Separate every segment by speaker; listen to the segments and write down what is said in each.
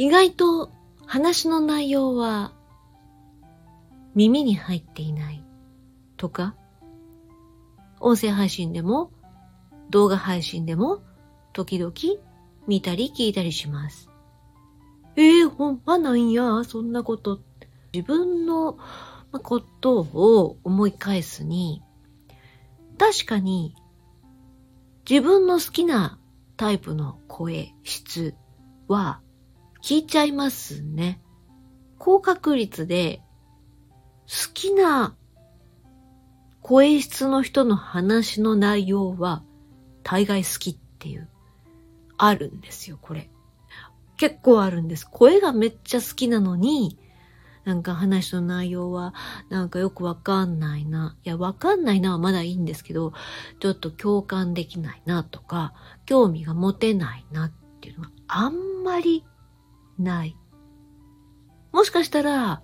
Speaker 1: 意外と話の内容は耳に入っていないとか、音声配信でも動画配信でも時々見たり聞いたりします。ええー、ほんまなんや、そんなこと。自分のことを思い返すに、確かに自分の好きなタイプの声質は聞いちゃいますね。高確率で好きな声質の人の話の内容は大概好きっていう、あるんですよ、これ。結構あるんです。声がめっちゃ好きなのに、なんか話の内容はなんかよくわかんないな。いや、わかんないなはまだいいんですけど、ちょっと共感できないなとか、興味が持てないなっていうのはあんまりない。もしかしたら、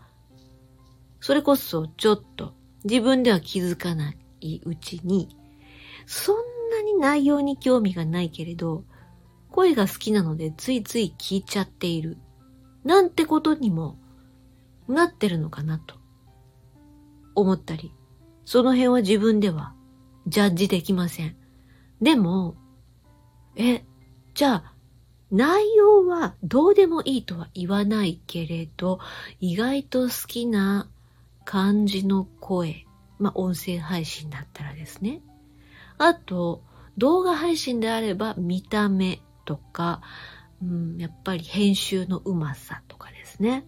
Speaker 1: それこそちょっと自分では気づかないうちに、そんなに内容に興味がないけれど、声が好きなのでついつい聞いちゃっている。なんてことにもなってるのかなと思ったり、その辺は自分ではジャッジできません。でも、え、じゃあ、内容はどうでもいいとは言わないけれど、意外と好きな感じの声、まあ、音声配信だったらですね。あと、動画配信であれば見た目とか、うん、やっぱり編集のうまさとかですね。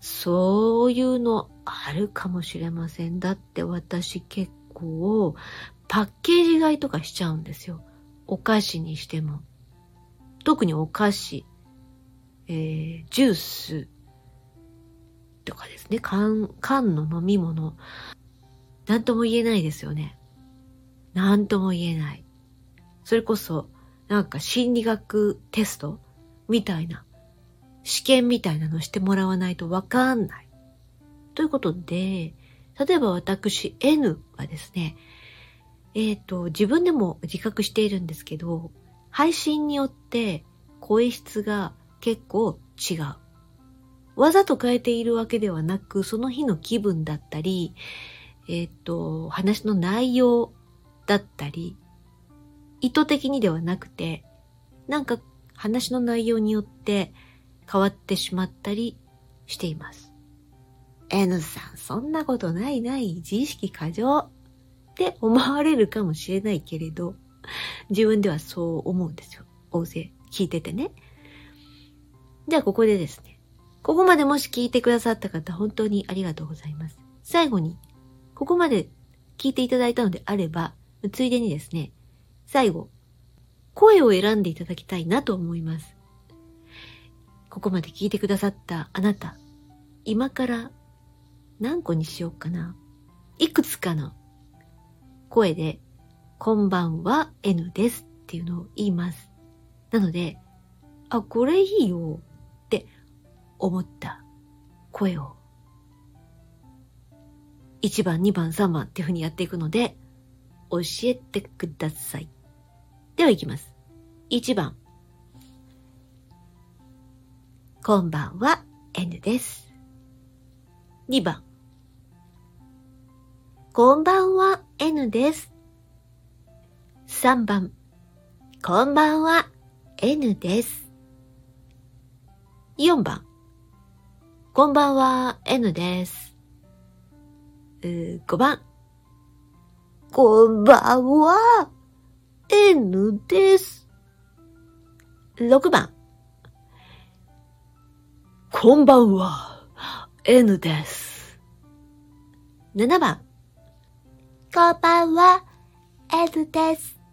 Speaker 1: そういうのあるかもしれません。だって私結構パッケージ買いとかしちゃうんですよ。お菓子にしても。特にお菓子、えー、ジュースとかですね。缶、缶の飲み物。なんとも言えないですよね。なんとも言えない。それこそ、なんか心理学テストみたいな試験みたいなのしてもらわないとわかんない。ということで、例えば私 N はですね、えっ、ー、と、自分でも自覚しているんですけど、配信によって声質が結構違う。わざと変えているわけではなく、その日の気分だったり、えっ、と、話の内容だったり、意図的にではなくて、なんか話の内容によって変わってしまったりしています。N さん、そんなことないない、自意識過剰って思われるかもしれないけれど、自分ではそう思うんですよ。大勢聞いててね。ではここでですね、ここまでもし聞いてくださった方、本当にありがとうございます。最後に、ここまで聞いていただいたのであれば、ついでにですね、最後、声を選んでいただきたいなと思います。ここまで聞いてくださったあなた、今から何個にしようかな。いくつかの声で、こんばんは N ですっていうのを言います。なので、あ、これいいよって思った声を1番、2番、3番っていう風にやっていくので、教えてください。では行きます。1番。こんばんは、N です。2番。こんばんは、N です。3番。こんばんは、N です。4番。こんばんは、N です。5番。こんばんは、N です。6番。こんばんは、N です。7番。こんばんは、N です。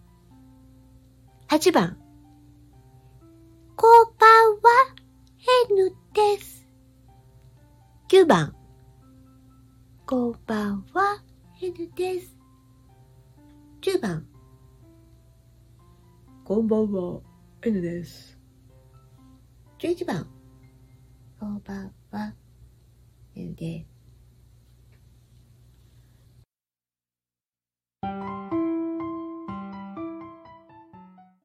Speaker 1: 8番。こんばんは、N です。9番。こんばんは、N です。10番。こんばんは、N です。11番。こんばんは、N です。